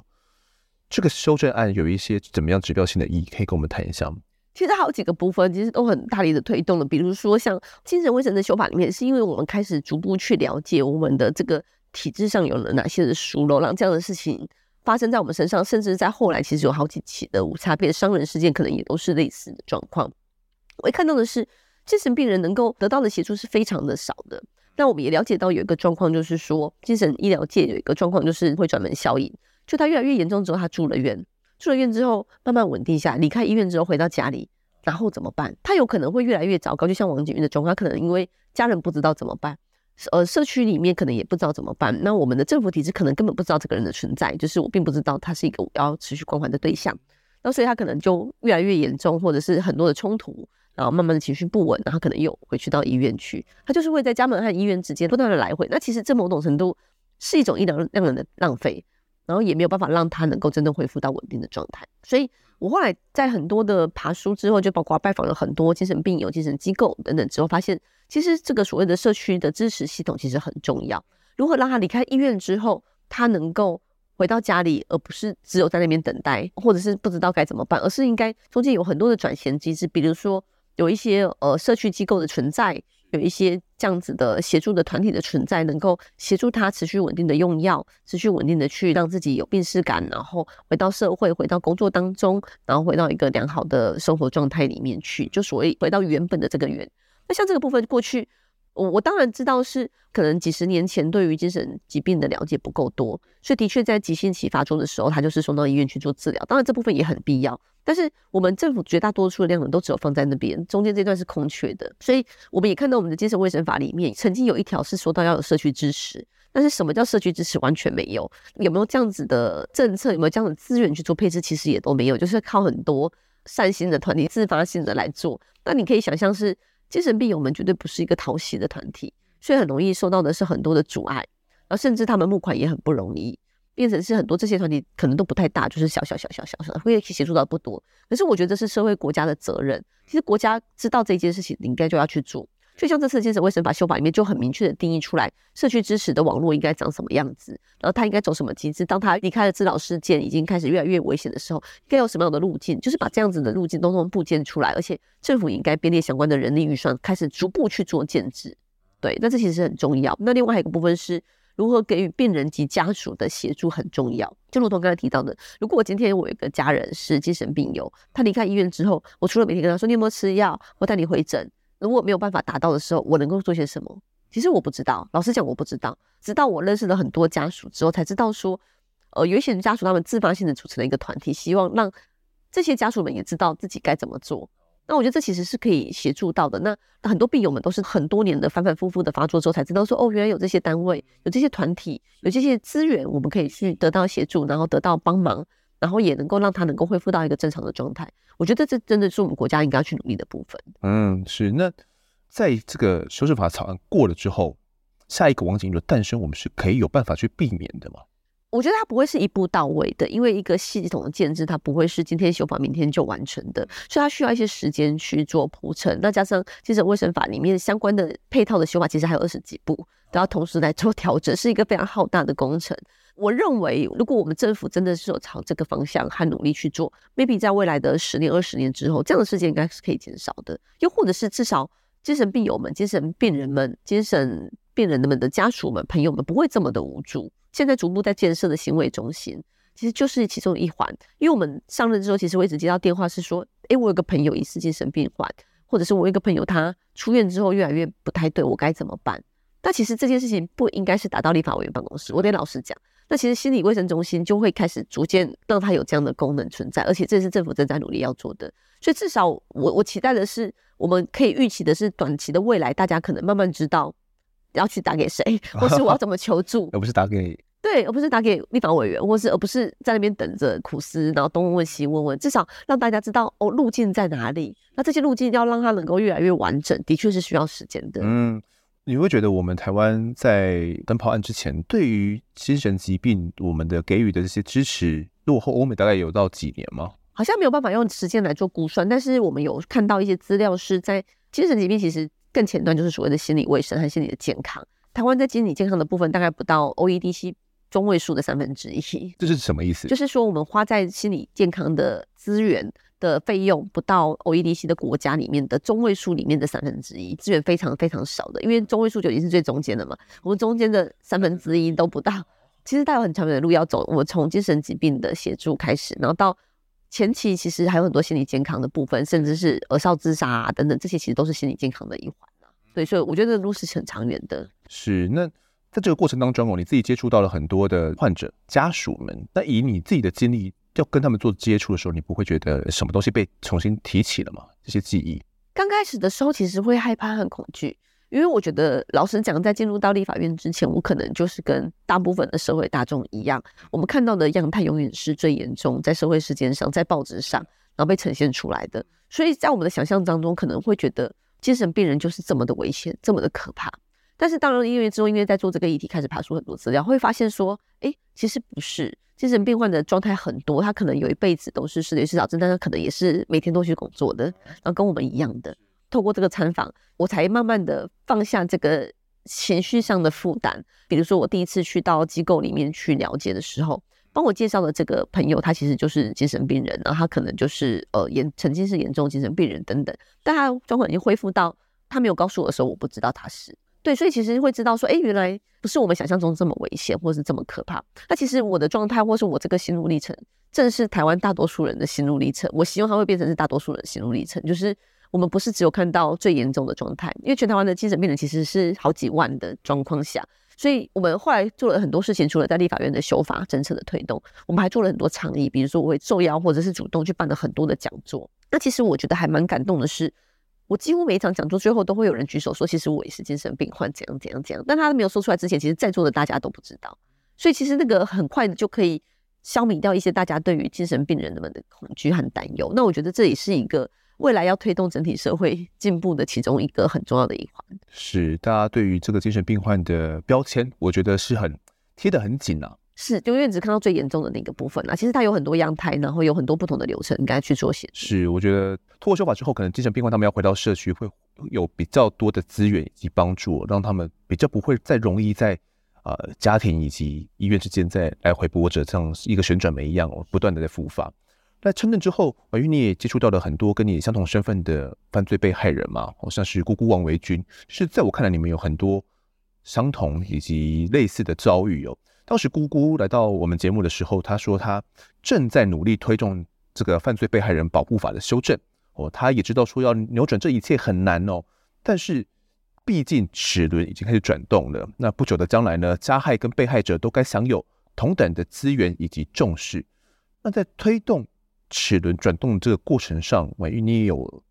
这个修正案有一些怎么样指标性的意义，可以跟我们谈一下吗？其实好几个部分其实都很大力的推动了，比如说像精神卫生的修法里面，是因为我们开始逐步去了解我们的这个体制上有了哪些的疏漏，让这样的事情发生在我们身上，甚至在后来其实有好几起的无差别伤人事件，可能也都是类似的状况。我一看到的是。精神病人能够得到的协助是非常的少的。那我们也了解到有一个状况，就是说精神医疗界有一个状况，就是会转门效应。就他越来越严重之后，他住了院，住了院之后慢慢稳定下，离开医院之后回到家里，然后怎么办？他有可能会越来越糟糕，就像王景云的状况，他可能因为家人不知道怎么办，呃，社区里面可能也不知道怎么办。那我们的政府体制可能根本不知道这个人的存在，就是我并不知道他是一个我要持续关怀的对象。那所以他可能就越来越严重，或者是很多的冲突。然后慢慢的情绪不稳，然后可能又回去到医院去，他就是会在家门和医院之间不断的来回。那其实这某种程度是一种医疗量能的浪费，然后也没有办法让他能够真正恢复到稳定的状态。所以我后来在很多的爬书之后，就包括拜访了很多精神病友、精神机构等等之后，发现其实这个所谓的社区的支持系统其实很重要。如何让他离开医院之后，他能够回到家里，而不是只有在那边等待，或者是不知道该怎么办，而是应该中间有很多的转衔机制，比如说。有一些呃社区机构的存在，有一些这样子的协助的团体的存在，能够协助他持续稳定的用药，持续稳定的去让自己有病识感，然后回到社会，回到工作当中，然后回到一个良好的生活状态里面去，就所谓回到原本的这个原。像这个部分过去。我我当然知道是可能几十年前对于精神疾病的了解不够多，所以的确在急性期发作的时候，他就是送到医院去做治疗。当然这部分也很必要，但是我们政府绝大多数的量能都只有放在那边，中间这段是空缺的。所以我们也看到我们的精神卫生法里面曾经有一条是说到要有社区支持，但是什么叫社区支持完全没有，有没有这样子的政策，有没有这样的资源去做配置，其实也都没有，就是靠很多善心的团体自发性的来做。那你可以想象是。精神病友们绝对不是一个讨喜的团体，所以很容易受到的是很多的阻碍，然后甚至他们募款也很不容易，变成是很多这些团体可能都不太大，就是小小小小小小，会协助到不多。可是我觉得这是社会国家的责任，其实国家知道这件事情，你应该就要去做。就像这次精神卫生法修法里面就很明确的定义出来，社区支持的网络应该长什么样子，然后他应该走什么机制。当他离开了治疗事件已经开始越来越危险的时候，应该有什么样的路径，就是把这样子的路径都都布建出来，而且政府应该编列相关的人力预算，开始逐步去做建制。对，那这其实很重要。那另外还有一个部分是。如何给予病人及家属的协助很重要，就如同刚才提到的，如果我今天我有一个家人是精神病友，他离开医院之后，我除了每天跟他说你有没有吃药，我带你回诊，如果没有办法达到的时候，我能够做些什么？其实我不知道，老实讲我不知道，直到我认识了很多家属之后，才知道说，呃，有一些家属他们自发性的组成了一个团体，希望让这些家属们也知道自己该怎么做。那我觉得这其实是可以协助到的。那很多病友们都是很多年的反反复复的发作之后才知道说，哦，原来有这些单位、有这些团体、有这些资源，我们可以去得到协助，然后得到帮忙，然后也能够让他能够恢复到一个正常的状态。我觉得这真的是我们国家应该要去努力的部分。嗯，是。那在这个修正法草案过了之后，下一个网警的诞生，我们是可以有办法去避免的吗？我觉得它不会是一步到位的，因为一个系统的建制，它不会是今天修法明天就完成的，所以它需要一些时间去做铺陈。那加上精神卫生法里面相关的配套的修法，其实还有二十几步都要同时来做调整，是一个非常浩大的工程。我认为，如果我们政府真的是有朝这个方向和努力去做，maybe 在未来的十年、二十年之后，这样的事件应该是可以减少的。又或者是至少精神病友们、精神病人们、精神病人们的家属们、朋友们不会这么的无助。现在逐步在建设的行为中心，其实就是其中一环。因为我们上任之后，其实我一直接到电话是说，诶，我有个朋友疑似精神病患，或者是我有一个朋友他出院之后越来越不太对，我该怎么办？那其实这件事情不应该是打到立法委员办公室，我得老实讲。那其实心理卫生中心就会开始逐渐让它有这样的功能存在，而且这是政府正在努力要做的。所以至少我我期待的是，我们可以预期的是，短期的未来，大家可能慢慢知道。要去打给谁，或是我要怎么求助，而不是打给对，而不是打给立法委员，或是而不是在那边等着苦思，然后东问问西问问，至少让大家知道哦，路径在哪里。那这些路径要让它能够越来越完整，的确是需要时间的。嗯，你会觉得我们台湾在灯泡案之前，对于精神疾病我们的给予的这些支持，落后欧美大概有到几年吗？好像没有办法用时间来做估算，但是我们有看到一些资料是在精神疾病其实。更前端就是所谓的心理卫生和心理的健康。台湾在心理健康的部分大概不到 OEDC 中位数的三分之一。这是什么意思？就是说我们花在心理健康的资源的费用不到 OEDC 的国家里面的中位数里面的三分之一，资源非常非常少的。因为中位数就已经是最中间的嘛，我们中间的三分之一都不到。其实大有很长远的路要走。我从精神疾病的协助开始，然后到前期其实还有很多心理健康的部分，甚至是儿少自杀啊等等，这些其实都是心理健康的一环啊。对，所以我觉得这路是很长远的。是，那在这个过程当中哦，你自己接触到了很多的患者家属们，那以你自己的经历，要跟他们做接触的时候，你不会觉得什么东西被重新提起了吗？这些记忆？刚开始的时候，其实会害怕和恐惧。因为我觉得，老实讲，在进入到立法院之前，我可能就是跟大部分的社会大众一样，我们看到的样态永远是最严重，在社会事件上，在报纸上，然后被呈现出来的。所以在我们的想象当中，可能会觉得精神病人就是这么的危险，这么的可怕。但是当然，因为之后，因为在做这个议题，开始爬出很多资料，会发现说，哎，其实不是，精神病患的状态很多，他可能有一辈子都是失联失调症，但他可能也是每天都去工作的，然后跟我们一样的。透过这个参访，我才慢慢的放下这个情绪上的负担。比如说，我第一次去到机构里面去了解的时候，帮我介绍的这个朋友，他其实就是精神病人，然后他可能就是呃严曾经是严重精神病人等等，但他状况已经恢复到他没有告诉我的时候，我不知道他是对，所以其实会知道说，哎，原来不是我们想象中这么危险，或是这么可怕。那其实我的状态，或是我这个心路历程，正是台湾大多数人的心路历程。我希望它会变成是大多数人心路历程，就是。我们不是只有看到最严重的状态，因为全台湾的精神病人其实是好几万的状况下，所以我们后来做了很多事情，除了在立法院的修法政策的推动，我们还做了很多倡议，比如说我会受邀或者是主动去办了很多的讲座。那其实我觉得还蛮感动的是，我几乎每一场讲座最后都会有人举手说，其实我也是精神病患，怎样怎样怎样。但他没有说出来之前，其实在座的大家都不知道，所以其实那个很快的就可以消弭掉一些大家对于精神病人们的恐惧和担忧。那我觉得这也是一个。未来要推动整体社会进步的其中一个很重要的一环，是大家对于这个精神病患的标签，我觉得是很贴得很紧啊。是，就因为只看到最严重的那个部分啊，其实它有很多样态，然后有很多不同的流程应该去做显示。是，我觉得通过修法之后，可能精神病患他们要回到社区会有比较多的资源以及帮助，让他们比较不会再容易在呃家庭以及医院之间再来回波折，像一个旋转门一样，不断的在复发。在承认之后，因为你也接触到了很多跟你相同身份的犯罪被害人嘛，好像是姑姑王维君，是在我看来，你们有很多相同以及类似的遭遇哦。当时姑姑来到我们节目的时候，她说她正在努力推动这个犯罪被害人保护法的修正哦，她也知道说要扭转这一切很难哦，但是毕竟齿轮已经开始转动了，那不久的将来呢，加害跟被害者都该享有同等的资源以及重视。那在推动齿轮转动这个过程上，婉諭你有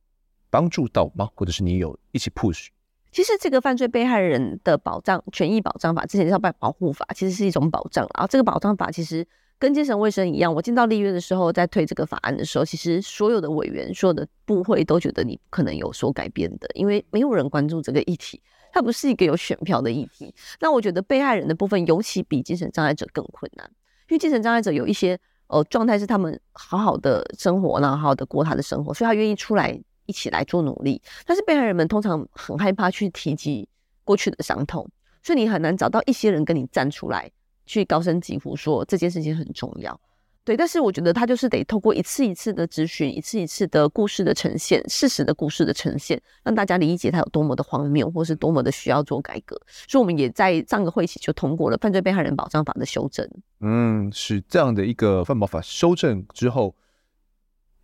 帮助到吗？或者是你有一起 push？其实这个犯罪被害人的保障权益保障法之前叫保保护法，其实是一种保障。然后这个保障法其实跟精神卫生一样，我进到立院的时候，在推这个法案的时候，其实所有的委员、所有的部会都觉得你不可能有所改变的，因为没有人关注这个议题，它不是一个有选票的议题。那我觉得被害人的部分尤其比精神障碍者更困难，因为精神障碍者有一些。呃，状态是他们好好的生活，然后好好的过他的生活，所以他愿意出来一起来做努力。但是被害人们通常很害怕去提及过去的伤痛，所以你很难找到一些人跟你站出来，去高声疾呼说这件事情很重要。对，但是我觉得他就是得透过一次一次的咨询，一次一次的故事的呈现，事实的故事的呈现，让大家理解他有多么的荒谬，或是多么的需要做改革。所以我们也在上个会期就通过了犯罪被害人保障法的修正。嗯，是这样的一个犯保法修正之后，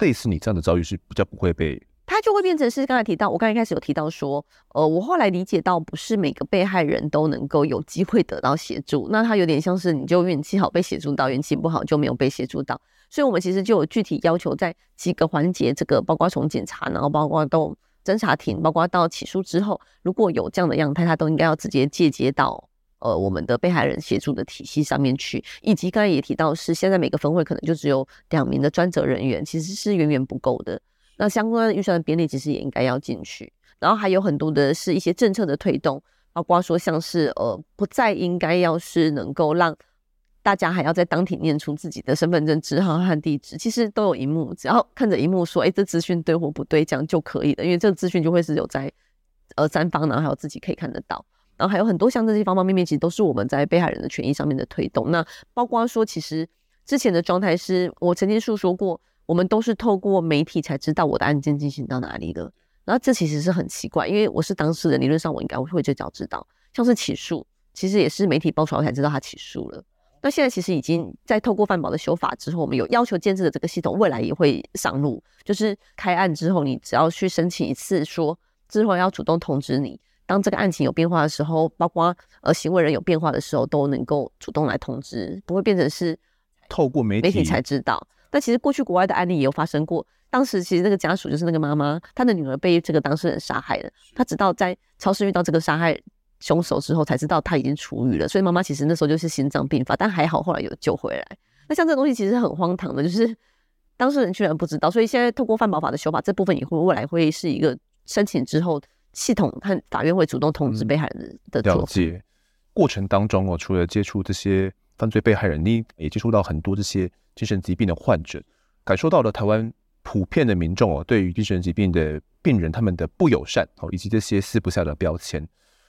类似你这样的遭遇是比较不会被。就会变成是刚才提到，我刚才一开始有提到说，呃，我后来理解到，不是每个被害人都能够有机会得到协助，那它有点像是你就运气好被协助到，运气不好就没有被协助到，所以我们其实就有具体要求，在几个环节，这个包括从检查，然后包括到侦查庭，包括到起诉之后，如果有这样的样态，它都应该要直接借接到呃我们的被害人协助的体系上面去，以及刚才也提到是现在每个分会可能就只有两名的专责人员，其实是远远不够的。那相关的预算的编列其实也应该要进去，然后还有很多的是一些政策的推动，包括说像是呃不再应该要是能够让大家还要在当庭念出自己的身份证字号和地址，其实都有一幕，只要看着一幕说，哎，这资讯对或不对，这样就可以了，因为这个资讯就会是有在呃三方，然后还有自己可以看得到，然后还有很多像这些方方面面，其实都是我们在被害人的权益上面的推动。那包括说，其实之前的状态是我曾经诉说过。我们都是透过媒体才知道我的案件进行到哪里的，然后这其实是很奇怪，因为我是当事人，理论上我应该会最早知道。像是起诉，其实也是媒体爆出来才知道他起诉了。那现在其实已经在透过范保的修法之后，我们有要求建制的这个系统，未来也会上路。就是开案之后，你只要去申请一次说，说之后要主动通知你，当这个案情有变化的时候，包括呃行为人有变化的时候，都能够主动来通知，不会变成是透过媒体媒体才知道。但其实过去国外的案例也有发生过，当时其实那个家属就是那个妈妈，她的女儿被这个当事人杀害了，她直到在超市遇到这个杀害凶手之后，才知道她已经出狱了。所以妈妈其实那时候就是心脏病发，但还好后来有救回来。那像这个东西其实很荒唐的，就是当事人居然不知道。所以现在透过犯保法的修法，这部分也会未来会是一个申请之后系统和法院会主动通知被害人的。了解过程当中我，除了接触这些犯罪被害人，你也接触到很多这些。精神疾病的患者感受到了台湾普遍的民众哦，对于精神疾病的病人他们的不友善哦，以及这些撕不下的标签。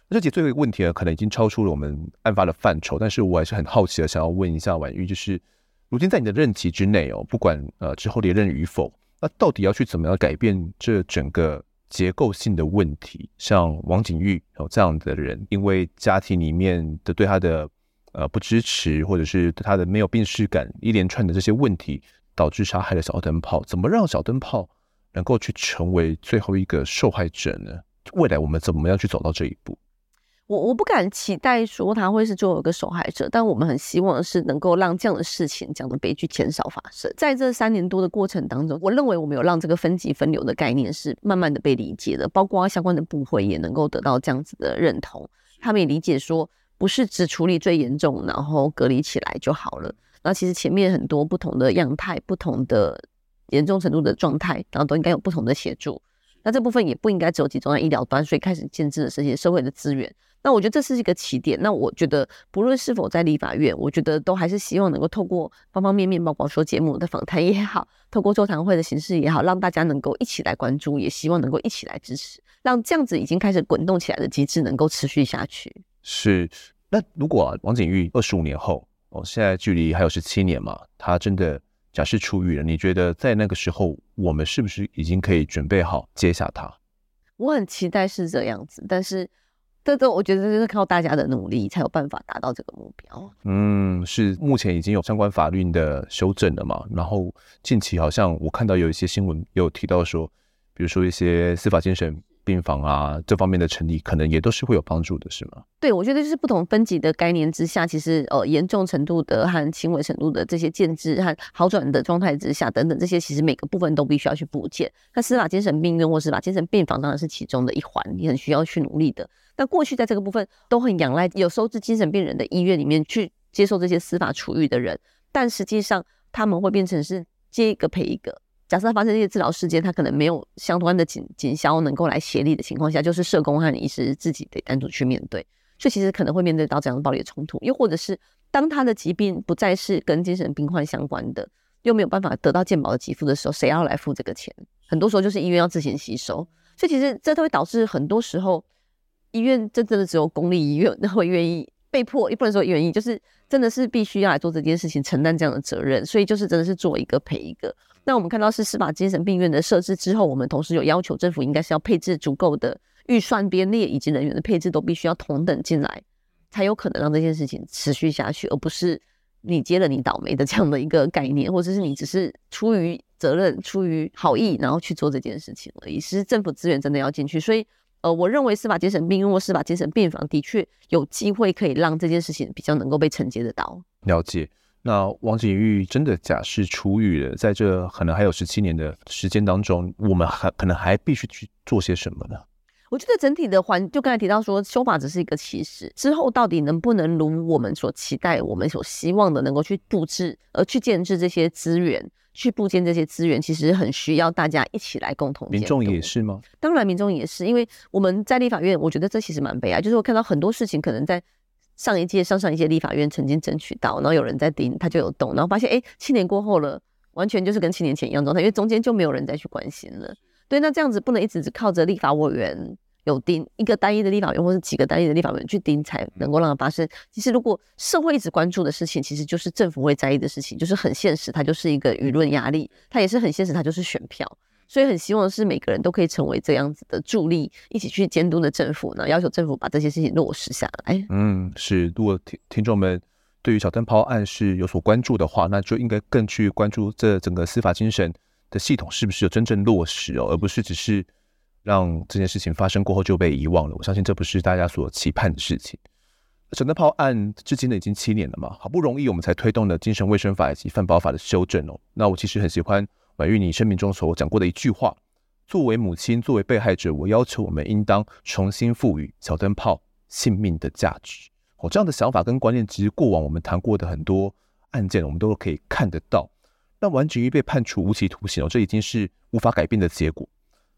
那这节最后一个问题呢，可能已经超出了我们案发的范畴，但是我还是很好奇的，想要问一下婉玉，就是如今在你的任期之内哦，不管呃之后连任与否，那到底要去怎么样改变这整个结构性的问题？像王景玉哦这样的人，因为家庭里面的对他的。呃，不支持，或者是他的没有病识感，一连串的这些问题，导致杀害了小灯泡。怎么让小灯泡能够去成为最后一个受害者呢？未来我们怎么样去走到这一步？我我不敢期待说他会是最后一个受害者，但我们很希望是能够让这样的事情、这样的悲剧减少发生。在这三年多的过程当中，我认为我们有让这个分级分流的概念是慢慢的被理解的，包括相关的部会也能够得到这样子的认同，他们也理解说。不是只处理最严重，然后隔离起来就好了。那其实前面很多不同的样态、不同的严重程度的状态，然后都应该有不同的协助。那这部分也不应该只有集中在医疗端，所以开始建制了这些社会的资源。那我觉得这是一个起点。那我觉得不论是否在立法院，我觉得都还是希望能够透过方方面面，包括说节目的访谈也好，透过座谈会的形式也好，让大家能够一起来关注，也希望能够一起来支持，让这样子已经开始滚动起来的机制能够持续下去。是。那如果啊，王景玉二十五年后，哦，现在距离还有十七年嘛，他真的假释出狱了，你觉得在那个时候，我们是不是已经可以准备好接下他？我很期待是这样子，但是。这都我觉得就是靠大家的努力才有办法达到这个目标。嗯，是目前已经有相关法律的修正了嘛？然后近期好像我看到有一些新闻有提到说，比如说一些司法精神病房啊这方面的成立，可能也都是会有帮助的，是吗？对，我觉得就是不同分级的概念之下，其实呃严重程度的和轻微程度的这些建制和好转的状态之下等等这些，其实每个部分都必须要去补建。那司法精神病院或司法精神病房当然是其中的一环，你很需要去努力的。那过去在这个部分都很仰赖有收治精神病人的医院里面去接受这些司法处遇的人，但实际上他们会变成是接一个赔一个。假设他发生一些治疗事件，他可能没有相关的警警消能够来协力的情况下，就是社工和医师自己得单独去面对，所以其实可能会面对到这样的暴力的冲突。又或者是当他的疾病不再是跟精神病患相关的，又没有办法得到健保的给付的时候，谁要来付这个钱？很多时候就是医院要自行吸收，所以其实这都会导致很多时候。医院真正的只有公立医院那会愿意被迫，也不能说愿意，就是真的是必须要来做这件事情，承担这样的责任，所以就是真的是做一个赔一个。那我们看到是司法精神病院的设置之后，我们同时有要求政府应该是要配置足够的预算编列，以及人员的配置都必须要同等进来，才有可能让这件事情持续下去，而不是你接了你倒霉的这样的一个概念，或者是你只是出于责任、出于好意，然后去做这件事情而已。是政府资源真的要进去，所以。呃，我认为司法精神病院或司法精神病房的确有机会可以让这件事情比较能够被承接得到。了解。那王景玉真的假释出狱了，在这可能还有十七年的时间当中，我们还可能还必须去做些什么呢？我觉得整体的环，就刚才提到说，修法只是一个起始，之后到底能不能如我们所期待、我们所希望的，能够去布置，而去建置这些资源。去布建这些资源，其实很需要大家一起来共同。民众也是吗？当然，民众也是，因为我们在立法院，我觉得这其实蛮悲哀，就是我看到很多事情，可能在上一届、上上一届立法院曾经争取到，然后有人在盯，他就有动，然后发现，哎，七年过后了，完全就是跟七年前一样状态，因为中间就没有人再去关心了。对，那这样子不能一直只靠着立法委员。有盯一个单一的立法院，或是几个单一的立法委员去盯，才能够让它发生。其实，如果社会一直关注的事情，其实就是政府会在意的事情，就是很现实，它就是一个舆论压力，它也是很现实，它就是选票。所以，很希望是每个人都可以成为这样子的助力，一起去监督的政府呢，要求政府把这些事情落实下来。嗯，是。如果听听众们对于小灯泡案是有所关注的话，那就应该更去关注这整个司法精神的系统是不是有真正落实哦，而不是只是。让这件事情发生过后就被遗忘了，我相信这不是大家所期盼的事情。小灯泡案至今呢已经七年了嘛，好不容易我们才推动了精神卫生法以及犯保法的修正哦。那我其实很喜欢婉玉你生命中所讲过的一句话：作为母亲，作为被害者，我要求我们应当重新赋予小灯泡性命的价值。哦，这样的想法跟观念，其实过往我们谈过的很多案件，我们都可以看得到。那王景玉被判处无期徒刑哦，这已经是无法改变的结果。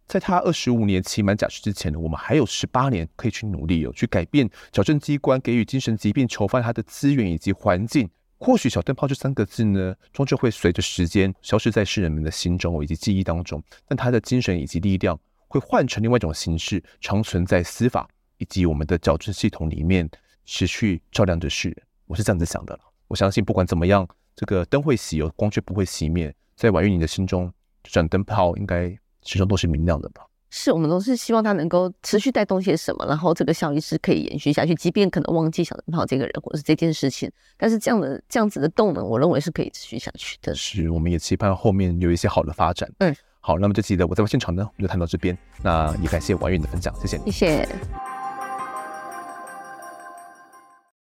在他二十五年期满假释之前呢，我们还有十八年可以去努力哦，去改变矫正机关给予精神疾病囚犯他的资源以及环境。或许“小灯泡”这三个字呢，终究会随着时间消失在世人们的心中以及记忆当中，但他的精神以及力量会换成另外一种形式，长存在司法以及我们的矫正系统里面，持续照亮着世人。我是这样子想的。我相信不管怎么样，这个灯会熄有，光却不会熄灭。在婉玉你的心中，这盏灯泡应该。始终都是明亮的吧？是我们都是希望他能够持续带动些什么，然后这个效益是可以延续下去。即便可能忘记小灯泡这个人或者是这件事情，但是这样的这样子的动能，我认为是可以持续下去的。是，我们也期盼后面有一些好的发展。嗯，好，那么这期的我在现场呢，我们就谈到这边。那也感谢王韵的分享，谢谢你。谢谢。